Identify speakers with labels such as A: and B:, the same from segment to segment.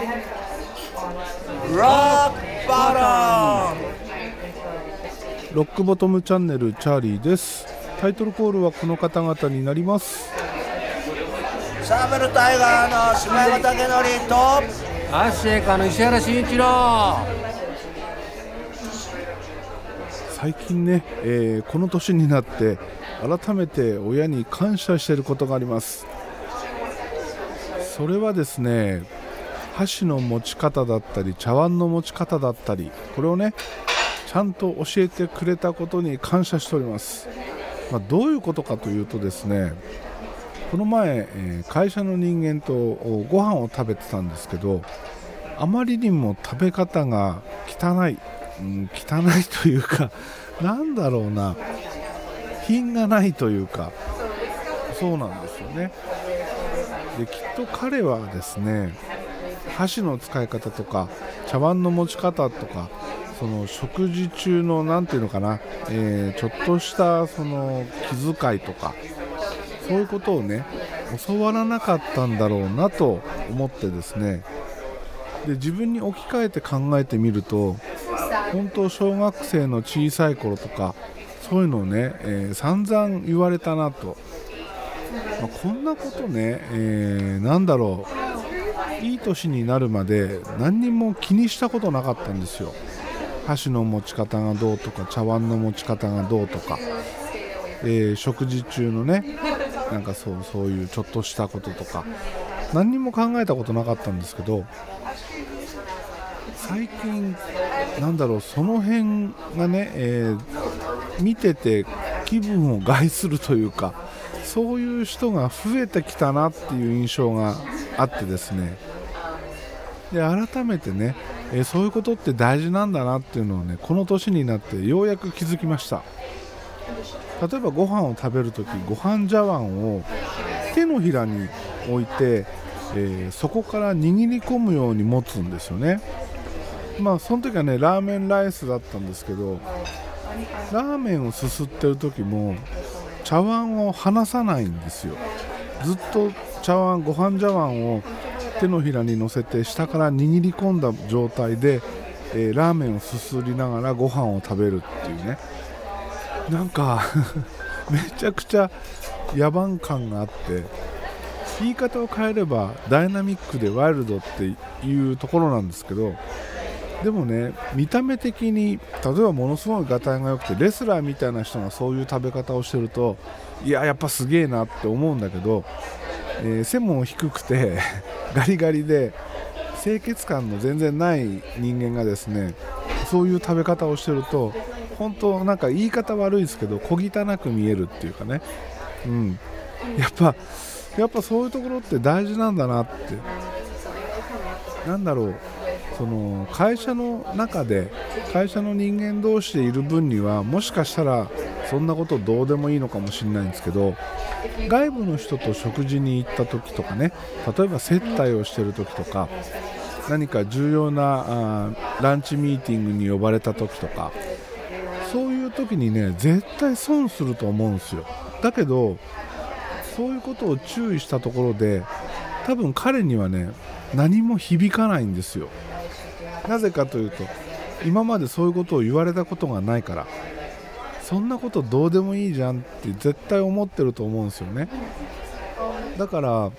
A: ロックバト
B: ロックボトムチャンネルチャーリーです。タイトルコールはこの方々になります。
A: ムサーベルタイガーの島山武則と
C: アッシェイカの石原慎一郎。
B: 最近ね、えーこの年になって改めて親に感謝していることがあります。それはですね箸の持ち方だったり茶碗の持ち方だったりこれをねちゃんと教えてくれたことに感謝しております、まあ、どういうことかというとですねこの前、え会社の人間とご飯を食べてたんですけどあまりにも食べ方が汚い、うん、汚いというかなんだろうな品がないというかそうなんですよね。できっと彼はですね箸の使い方とか茶碗の持ち方とかその食事中の何ていうのかな、えーちょっとしたその気遣いとかそういうことをね教わらなかったんだろうなと思ってですね。で自分に置き換えて考えてみると本当小学生の小さい頃とかそういうのをね、えー散々言われたなと、まあこんなことね、えーなんだろう。いい年になるまで何にも気にしたことなかったんですよ。箸の持ち方がどうとか茶碗の持ち方がどうとか、えー食事中のねなんかそうそういうちょっとしたこととか。何にも考えたことなかったんですけど最近なんだろうその辺がね、えー見てて気分を害するというかそういう人が増えてきたなっていう印象があってですね。で改めてね、えそういうことって大事なんだなっていうのをねこの年になってようやく気づきました。例えばご飯を食べるときご飯茶碗を手のひらに置いて、えーそこから握り込むように持つんですよね。まあその時はねラーメンライスだったんですけどラーメンをすすってる時も茶碗を離さないんですよ。ずっと茶碗ご飯茶碗を手のひらに乗せて下から握り込んだ状態で、えーラーメンをすすりながらご飯を食べるっていうね。なんか めちゃくちゃ野蛮感があって言い方を変えればダイナミックでワイルドっていうところなんですけどでもね見た目的に例えばものすごいがたいが良くてレスラーみたいな人がそういう食べ方をしてるといややっぱすげえなって思うんだけど、えー背も低くて ガリガリで清潔感の全然ない人間がですねそういう食べ方をしてると本当なんか言い方悪いですけど小汚く見えるっていうかね、うん、やっぱやっぱそういうところって大事なんだなって。なんだろう。その会社の中で会社の人間同士でいる分にはもしかしたらそんなことどうでもいいのかもしれないんですけど外部の人と食事に行った時とかね例えば接待をしてる時とか何か重要なあランチミーティングに呼ばれた時とかそういう時にね絶対損すると思うんですよ。だけどそういうことを注意したところで多分彼にはね何も響かないんですよ。なぜかというと今までそういうことを言われたことがないからそんなことどうでもいいじゃんって絶対思ってると思うんですよね。だから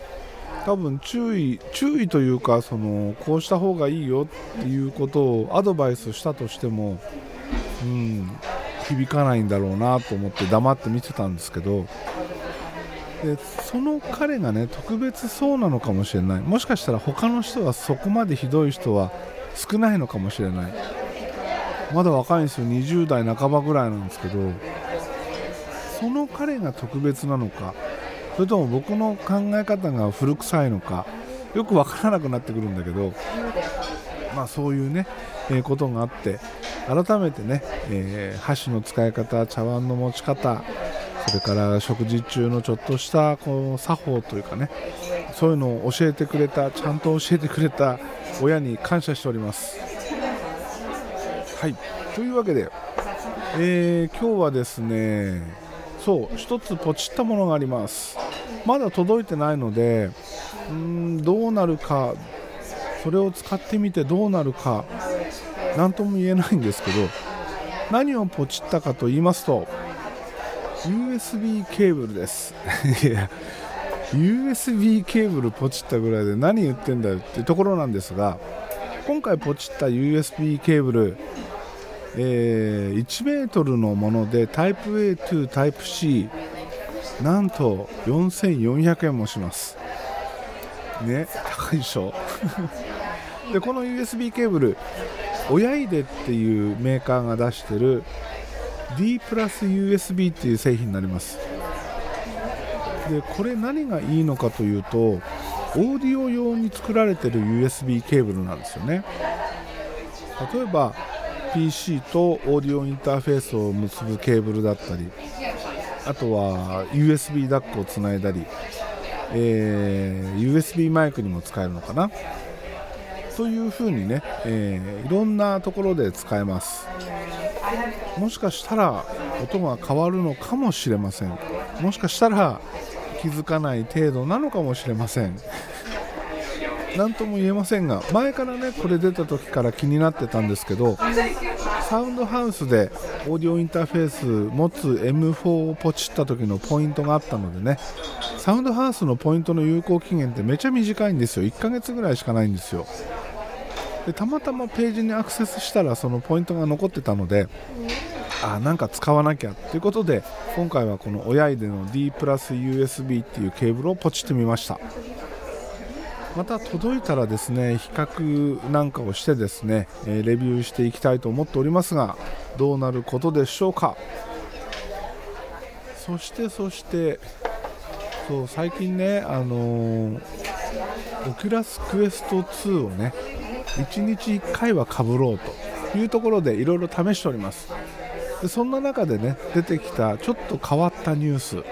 B: 多分注意注意というかそのこうした方がいいよっていうことをアドバイスしたとしてもうん響かないんだろうなと思って黙って見てたんですけどでその彼がね特別そうなのかもしれない。もしかしたら他の人はそこまでひどい人は少ないのかもしれない。まだ若いんですよ。20代半ばぐらいなんですけどその彼が特別なのかそれとも僕の考え方が古臭いのかよく分からなくなってくるんだけどまあそういうね、えーことがあって改めてね、えー箸の使い方茶碗の持ち方それから食事中のちょっとしたこう作法というかねそういうのを教えてくれたちゃんと教えてくれた親に感謝しております。はい。というわけで、えー今日はですねそう一つポチったものがあります。まだ届いてないのでうんどうなるかそれを使ってみてどうなるか何とも言えないんですけど何をポチったかと言いますと USB ケーブルです。い や USB ケーブルポチったぐらいで何言ってんだよってところなんですが今回ポチった USB ケーブル、えー、1メートルのものでタイプ A とタイプ C なんと4400円もします。ね高いでしょ？でこの USB ケーブル親出っていうメーカーが出してる D プラス USB っていう製品になります。でこれ何がいいのかというとオーディオ用に作られてる USB ケーブルなんですよね。例えば PC とオーディオインターフェースを結ぶケーブルだったりあとは USB ダックをつないだり、えー、USB マイクにも使えるのかな。というふうにね、えー、いろんなところで使えます。もしかしたら音が変わるのかもしれません。もしかしたら気づかない程度なのかもしれません。何とも言えませんが前からねこれ出た時から気になってたんですけどサウンドハウスでオーディオインターフェース持つ M4 をポチった時のポイントがあったのでねサウンドハウスのポイントの有効期限ってめちゃ短いんですよ。1ヶ月ぐらいしかないんですよ。でたまたまページにアクセスしたらそのポイントが残ってたのであなんか使わなきゃ。ということで今回はこの親出の D プラス USB っていうケーブルをポチってみました。また届いたらですね比較なんかをしてですね、レビューしていきたいと思っておりますがどうなることでしょうか。そしてそしてそう最近ねあのー、 Oculus Quest 2をね1日1回はかぶろうというところでいろいろ試しております。でそんな中でね出てきたちょっと変わったニュース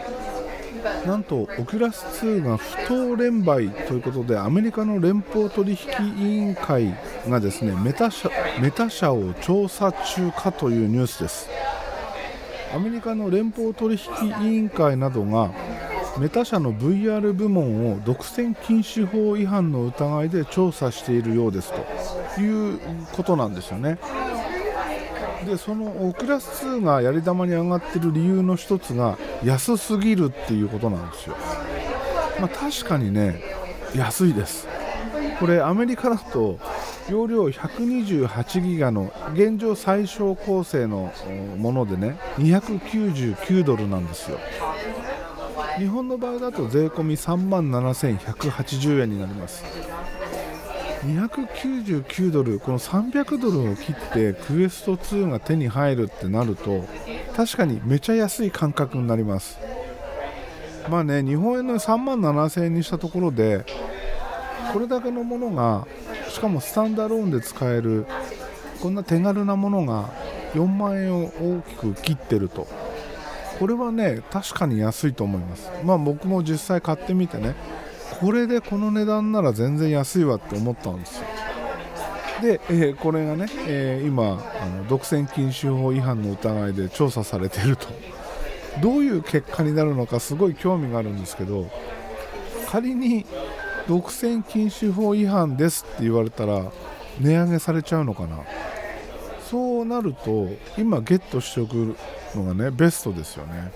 B: なんとオキュラス2が不当連売ということでアメリカの連邦取引委員会がですねメタ社メタ社を調査中かというニュースですアメリカの連邦取引委員会などがメタ社の VR 部門を独占禁止法違反の疑いで調査しているようですということなんですよね。でそのオクラス2がやり玉に上がってる理由の一つが安すぎるっていうことなんですよ。まあ、確かにね安いです。これアメリカだと容量128ギガの現状最小構成のものでね299ドルなんですよ。日本の場合だと税込3万7180円になります299ドルこの300ドルを切ってクエスト2が手に入るってなると確かにめちゃ安い感覚になります。まあね日本円の3万7000円にしたところでこれだけのものがしかもスタンダローンで使えるこんな手軽なものが4万円を大きく切ってると。これはね確かに安いと思います。まあ僕も実際買ってみてねこれでこの値段なら全然安いわって思ったんですよ。で、えー、これがね、えー、今あの独占禁止法違反の疑いで調査されていると。どういう結果になるのかすごい興味があるんですけど仮に独占禁止法違反ですって言われたら値上げされちゃうのかな。そうなると今ゲットしておくのがねベストですよね。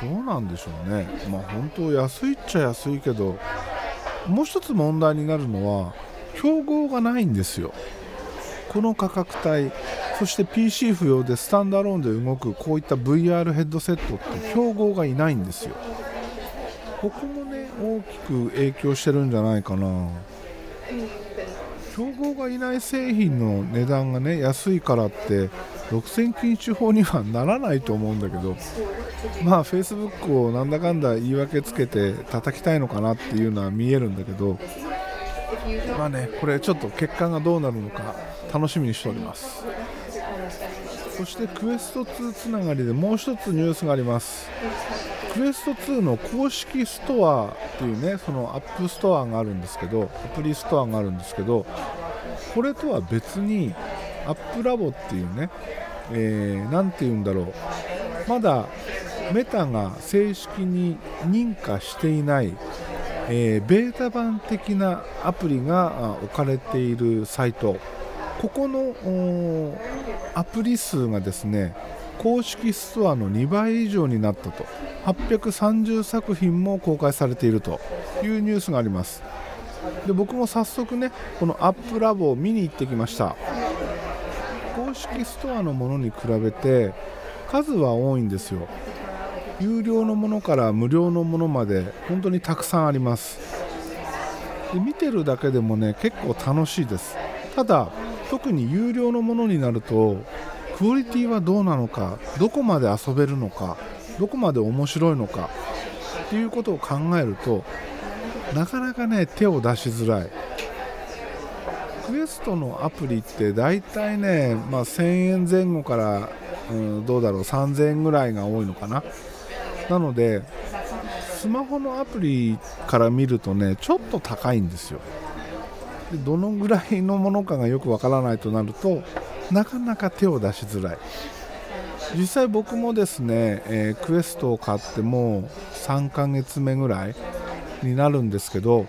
B: どうなんでしょうね。まあ本当安いっちゃ安いけどもう一つ問題になるのは競合がないんですよ。この価格帯そして PC 不要でスタンダローンで動くこういった VR ヘッドセットって競合がいないんですよ。ここもね大きく影響してるんじゃないかな。競合がいない製品の値段がね安いからって独占禁止法にはならないと思うんだけどまあ Facebook をなんだかんだ言い訳つけて叩きたいのかなっていうのは見えるんだけどまあねこれちょっと結果がどうなるのか楽しみにしております。そして Quest 2つながりでもう一つニュースがあります。 Quest 2の公式ストアっていうねその App Store があるんですけどアプリストアがあるんですけどこれとは別に App Lab っていうね、えー、て言うんだろう。まだメタが正式に認可していないえーベータ版的なアプリが置かれているサイト。ここのアプリ数がですね公式ストアの2倍以上になったと。830作品も公開されているというニュースがあります。で僕も早速ねこのアップラボを見に行ってきました。公式ストアのものに比べて数は多いんですよ。有料のものから無料のものまで本当にたくさんあります。で見てるだけでもね結構楽しいです。ただ特に有料のものになるとクオリティはどうなのかどこまで遊べるのかどこまで面白いのかっていうことを考えるとなかなかね手を出しづらい。クエストのアプリって大体ね、まあ、1000円前後から、うん、どうだろう3000円ぐらいが多いのかな。なのでスマホのアプリから見るとねちょっと高いんですよ。でどのぐらいのものかがよくわからないとなるとなかなか手を出しづらい。実際僕もですね、えークエストを買ってもう3ヶ月目ぐらいになるんですけど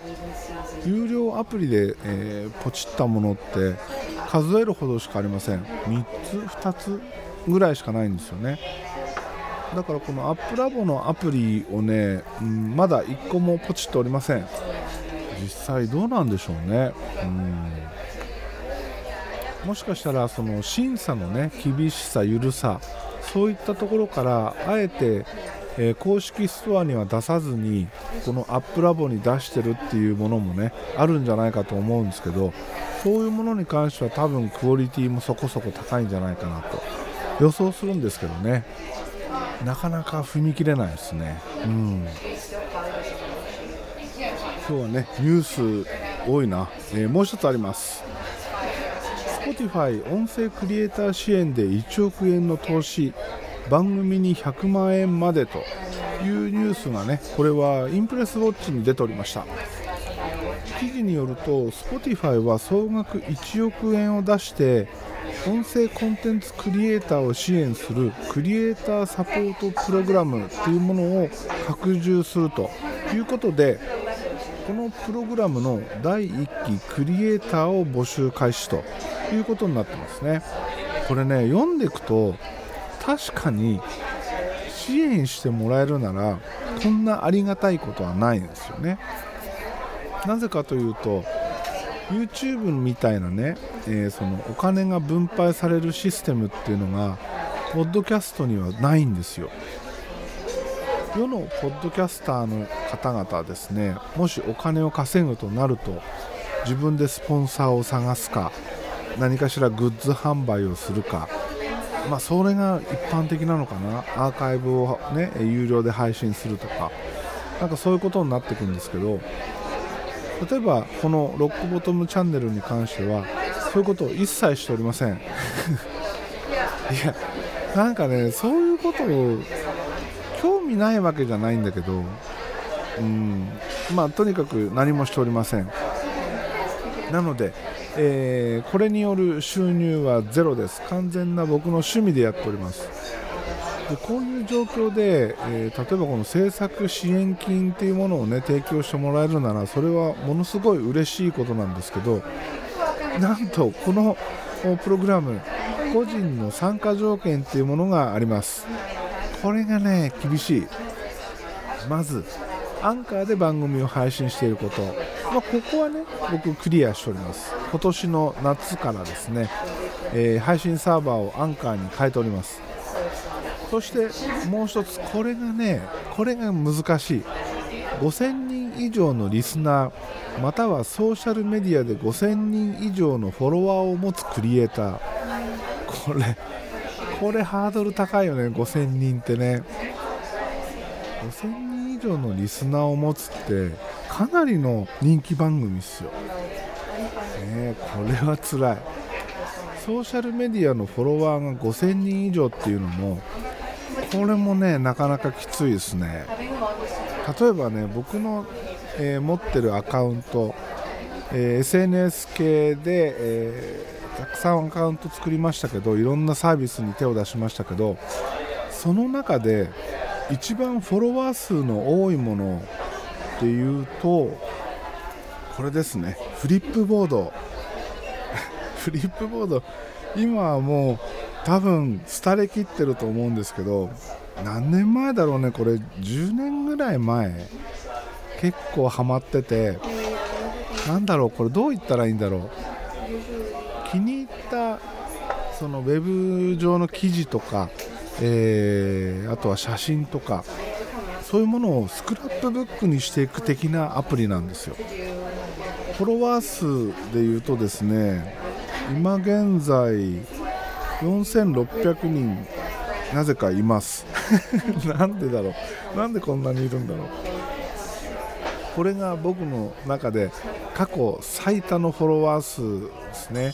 B: 有料アプリで、えーポチったものって数えるほどしかありません。3つ2つぐらいしかないんですよね。だからこのアップラボのアプリをね、うんまだ1個もポチっておりません。実際どうなんでしょうね。うん。もしかしたらその審査のね厳しさ緩さそういったところからあえて、えー公式ストアには出さずにこのアップラボに出してるっていうものもねあるんじゃないかと思うんですけどそういうものに関しては多分クオリティもそこそこ高いんじゃないかなと予想するんですけどね。なかなか踏み切れないですね。うん。今日はねニュース多いな、えーもう一つあります。Spotify 音声クリエイター支援で1億円の投資。番組に100万円までというニュースがねこれはインプレスウォッチに出ておりました。記事によると Spotify は総額1億円を出して音声コンテンツクリエイターを支援するクリエイターサポートプログラムというものを拡充するということでこのプログラムの第1期クリエイターを募集開始ということになってますね。これね読んでいくと確かに支援してもらえるならこんなありがたいことはないんですよね。なぜかというと YouTube みたいなね、えーそのお金が分配されるシステムっていうのがポッドキャストにはないんですよ。世のポッドキャスターの方々はですねもしお金を稼ぐとなると自分でスポンサーを探すか何かしらグッズ販売をするかまあそれが一般的なのかな。アーカイブをね有料で配信するとか。なんかそういうことになってくるんですけど。例えばこのロックボトムチャンネルに関してはそういうことを一切しておりません。いやなんかねそういうことを興味ないわけじゃないんだけど。うん。まあとにかく何もしておりません。なので、えーこれによる収入はゼロです。完全な僕の趣味でやっております。でこういう状況で、えー例えばこの制作支援金っていうものをね提供してもらえるならそれはものすごい嬉しいことなんですけどなんとこのプログラム個人の参加条件っていうものがあります。これがね厳しい。まずアンカーで番組を配信していること、まあ、ここはね僕クリアしております。今年の夏からですね、えー配信サーバーをアンカーに変えております。そしてもう一つこれがねこれが難しい。5000人以上のリスナーまたはソーシャルメディアで5000人以上のフォロワーを持つクリエイター。これこれハードル高いよね5000人ってね。5000人以上のリスナーを持つってかなりの人気番組ですよ、ねえ、これは辛い。ソーシャルメディアのフォロワーが5000人以上っていうのもこれもねなかなかきついですね。例えばね僕の、えー持ってるアカウント、えー SNS 系で、えーたくさんアカウント作りましたけどいろんなサービスに手を出しましたけどその中で一番フォロワー数の多いものっていうとこれですね。フリップボード。フリップボード。今はもう多分廃れ切ってると思うんですけど何年前だろうねこれ。10年ぐらい前。結構ハマってて。なんだろうこれどう言ったらいいんだろう。気に入ったそのウェブ上の記事とか、えーあとは写真とかそういうものをスクラップブックにしていく的なアプリなんですよ。フォロワー数でいうとですね今現在4600人なぜかいます。なんでだろう？なんでこんなにいるんだろう？これが僕の中で過去最多のフォロワー数ですね。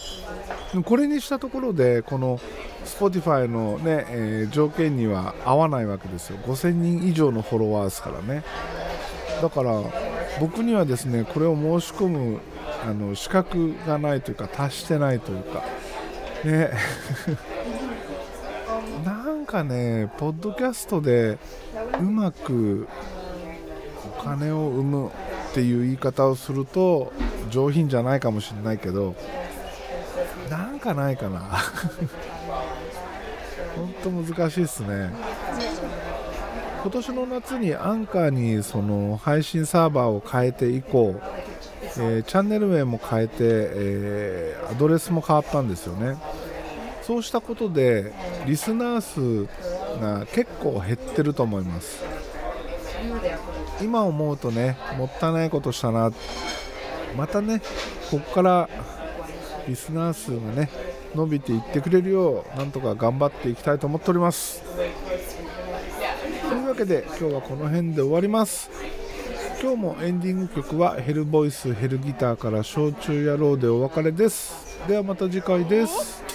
B: これにしたところでこの Spotify の、ねえー条件には合わないわけですよ。5000人以上のフォロワーですからね。だから僕にはですねこれを申し込むあの資格がないというか達してないというか。ね。なんかねポッドキャストでうまくお金を生むっていう言い方をすると上品じゃないかもしれないけどなんかないかな。本当難しいですね。今年の夏にアンカーにその配信サーバーを変えて以降、えーチャンネル名も変えて、えーアドレスも変わったんですよね。そうしたことでリスナー数が結構減ってると思います。今思うとねもったいないことしたな。またねここからリスナー数がね伸びていってくれるようなんとか頑張っていきたいと思っております。というわけで今日はこの辺で終わります。今日もエンディング曲はヘルボイスヘルギターから焼酎野郎でお別れです。ではまた次回です。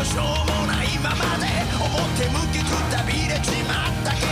D: よしょうもないままで表向きくたびれちまったけど